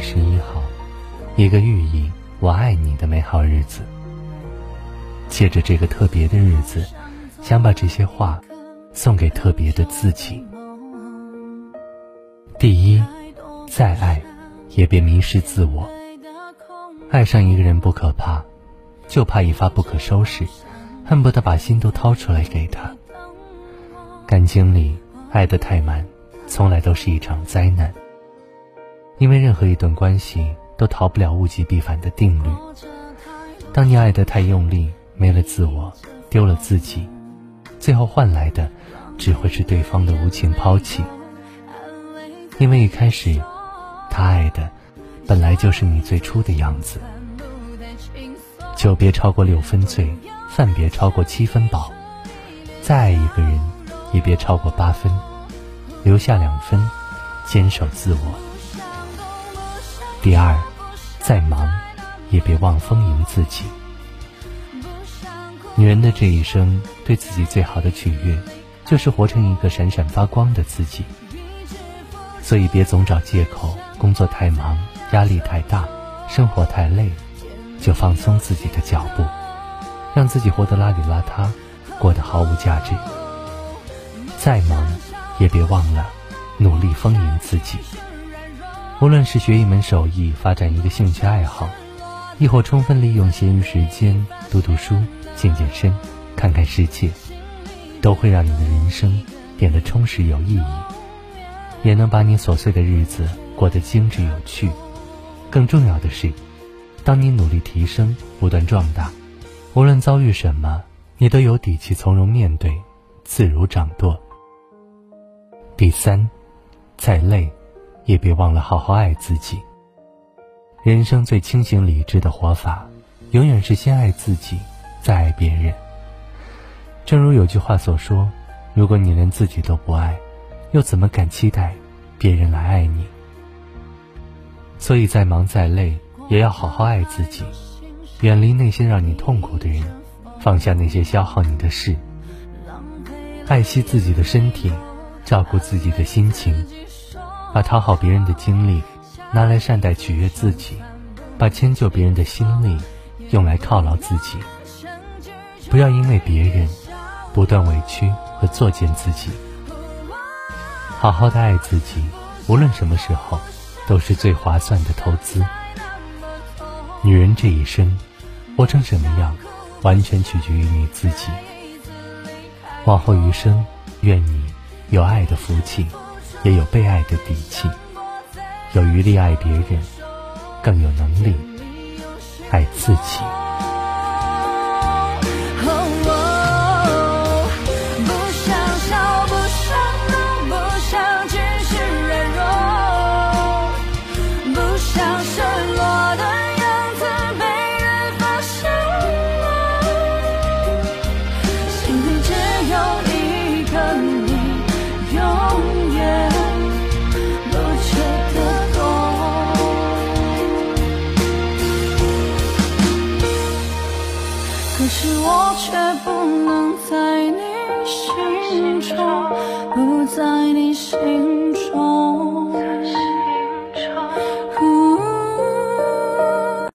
十一号，一个寓意“我爱你”的美好日子。借着这个特别的日子，想把这些话送给特别的自己。第一，再爱，也别迷失自我。爱上一个人不可怕，就怕一发不可收拾，恨不得把心都掏出来给他。感情里爱得太满，从来都是一场灾难。因为任何一段关系都逃不了物极必反的定律。当你爱得太用力，没了自我，丢了自己，最后换来的只会是对方的无情抛弃。因为一开始，他爱的本来就是你最初的样子。酒别超过六分醉，饭别超过七分饱。再爱一个人，也别超过八分，留下两分，坚守自我。第二，再忙，也别忘丰盈自己。女人的这一生，对自己最好的取悦，就是活成一个闪闪发光的自己。所以别总找借口，工作太忙，压力太大，生活太累，就放松自己的脚步，让自己活得邋里邋遢，过得毫无价值。再忙，也别忘了努力丰盈自己。无论是学一门手艺，发展一个兴趣爱好，亦或充分利用闲余时间读读书、健健身、看看世界，都会让你的人生变得充实有意义。也能把你琐碎的日子过得精致有趣。更重要的是，当你努力提升、不断壮大，无论遭遇什么，你都有底气从容面对，自如掌舵。第三，再累，也别忘了好好爱自己。人生最清醒理智的活法，永远是先爱自己，再爱别人。正如有句话所说：“如果你连自己都不爱。”又怎么敢期待别人来爱你？所以再忙再累，也要好好爱自己，远离那些让你痛苦的人，放下那些消耗你的事，爱惜自己的身体，照顾自己的心情，把讨好别人的精力拿来善待取悦自己，把迁就别人的心力用来犒劳自己。不要因为别人不断委屈和作践自己。好好的爱自己，无论什么时候，都是最划算的投资。女人这一生，活成什么样，完全取决于你自己。往后余生，愿你有爱的福气，也有被爱的底气，有余力爱别人，更有能力爱自己。可是我却不能在你心中，不在你心。